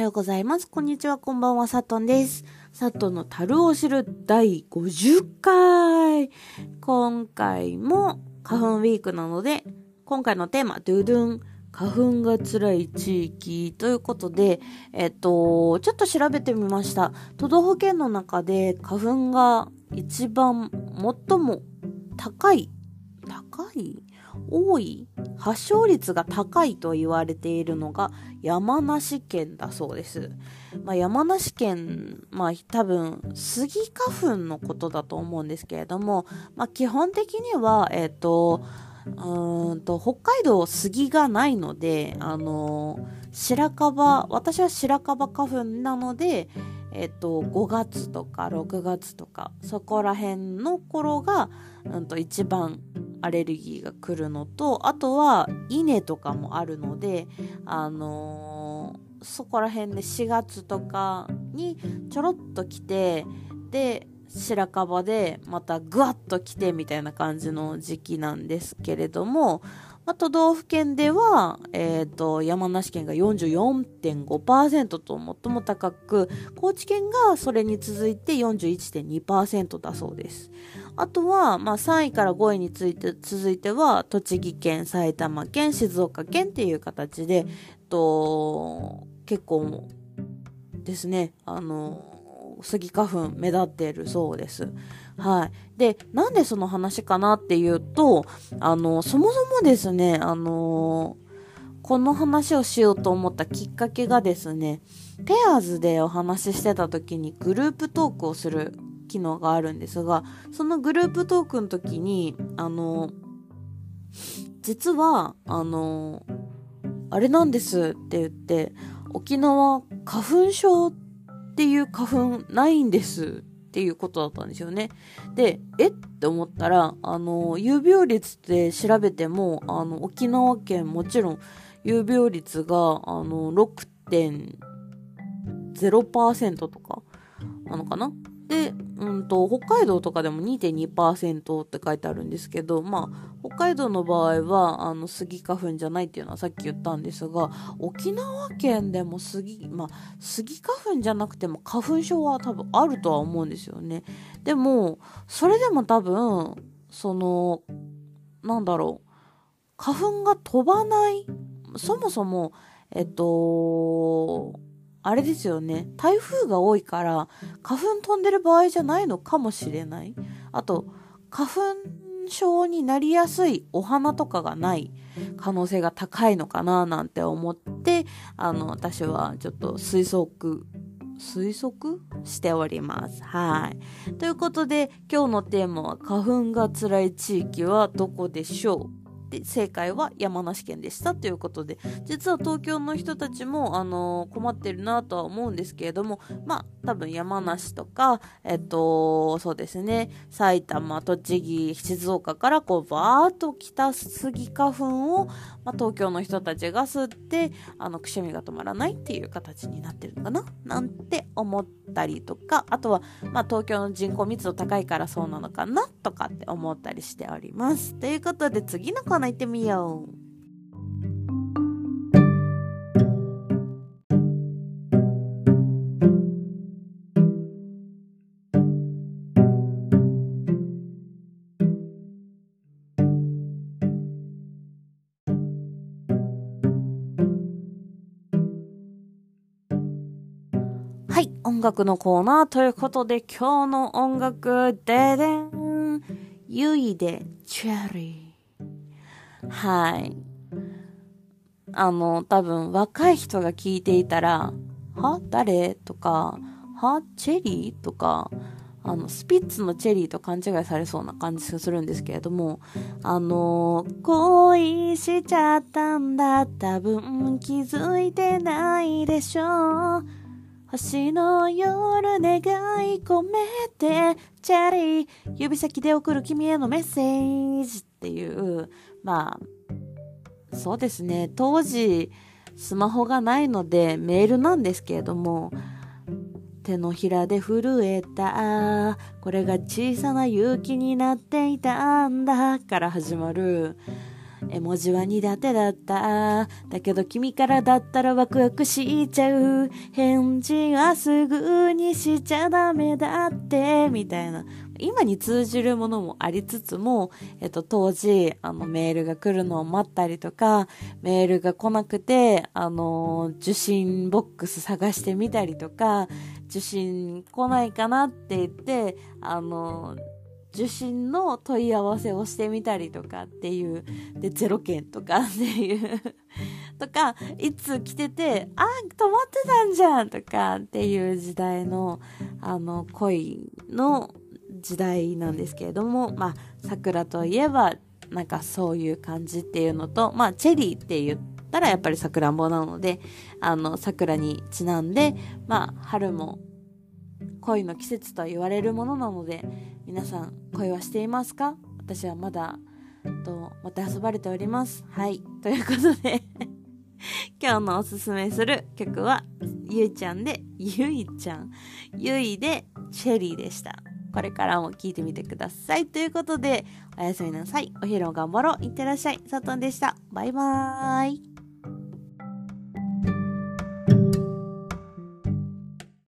はようございます。こんにちは、こんばんは、さとんです。さとの樽を知る第50回。今回も花粉ウィークなので、今回のテーマ、ドゥドゥン、花粉が辛い地域ということで、えっと、ちょっと調べてみました。都道府県の中で花粉が一番最も高い、高い？多い発症率が高いと言われているのが山梨県だそうです。まあ、山梨県、まあ多分スギ花粉のことだと思うんですけれども、まあ、基本的には、えっ、ー、と、うんと北海道杉がないので、あの白樺、私は白樺花粉なので、えっと、5月とか6月とかそこら辺の頃が、うん、と一番アレルギーが来るのとあとは稲とかもあるので、あのー、そこら辺で4月とかにちょろっと来てで白樺でまたぐわっと来てみたいな感じの時期なんですけれどもまあ、都道府県では、えーと、山梨県が44.5%と最も高く高知県がそれに続いて41.2%だそうです。あとは、まあ、3位から5位について続いては栃木県埼玉県静岡県っていう形で、と結構ですねあのスギ花粉目立っているそうです。はい。で、なんでその話かなっていうと、あの、そもそもですね、あのこの話をしようと思ったきっかけがですね、ペアーズでお話ししてた時にグループトークをする機能があるんですが、そのグループトークの時に、あの、実は、あの、あれなんですって言って、沖縄花粉症っていう花粉ないんですっていうことだったんですよね。で、え？って思ったら、あの、有病率って調べても、あの、沖縄県もちろん有病率が、あの、6.0%とかなのかな？で、うんと、北海道とかでも2.2%って書いてあるんですけど、まあ、北海道の場合は、あの、スギ花粉じゃないっていうのはさっき言ったんですが、沖縄県でもスギ、まあ、スギ花粉じゃなくても花粉症は多分あるとは思うんですよね。でも、それでも多分、その、なんだろう、花粉が飛ばない、そもそも、えっと、あれですよね。台風が多いから、花粉飛んでる場合じゃないのかもしれない。あと、花粉症になりやすいお花とかがない可能性が高いのかななんて思って、あの、私はちょっと推測、推測？しております。はい。ということで、今日のテーマは花粉が辛い地域はどこでしょう？で正解は山梨県でしたということで実は東京の人たちも、あのー、困ってるなとは思うんですけれどもまあ多分山梨とかえっとそうですね埼玉栃木静岡からこうバーッと来たスギ花粉を、まあ、東京の人たちが吸ってあのくしゃみが止まらないっていう形になってるのかななんて思ったりとかあとは、まあ、東京の人口密度高いからそうなのかなとかって思ったりしております。ということで次のコーナー行ってみよう。はい、音楽のコーナーということで今日の音楽、ででん、ゆいでチェリー。はい。あの、多分若い人が聞いていたら、は？誰？とか、は？チェリー？とか、あの、スピッツのチェリーと勘違いされそうな感じがするんですけれども、あの、恋しちゃったんだ、多分気づいてないでしょ。う。星の夜願い込めて、チェリー、指先で送る君へのメッセージっていう、まあ、そうですね、当時、スマホがないのでメールなんですけれども、手のひらで震えた、これが小さな勇気になっていたんだ、から始まる、絵文字は苦手だった。だけど君からだったらワクワクしちゃう。返事はすぐにしちゃダメだって、みたいな。今に通じるものもありつつも、えっと、当時、あの、メールが来るのを待ったりとか、メールが来なくて、あの、受信ボックス探してみたりとか、受信来ないかなって言って、あの、受信の問い合わせをしてみたりとかっていう、で、0件とかっていう とか、いつ来てて、あ、止まってたんじゃんとかっていう時代の、あの、恋の時代なんですけれども、まあ、桜といえば、なんかそういう感じっていうのと、まあ、チェリーって言ったらやっぱりさくらんぼなので、あの、桜にちなんで、まあ、春も恋の季節と言われるものなので皆さん恋はしていますか？私はまだとまた遊ばれております。はい。ということで 今日のおすすめする曲はゆいちゃんでゆいちゃん。ゆいでチェリーでした。これからも聞いてみてください。ということでおやすみなさい。お昼を頑張ろう。いってらっしゃい。さとんでした。バイバーイ。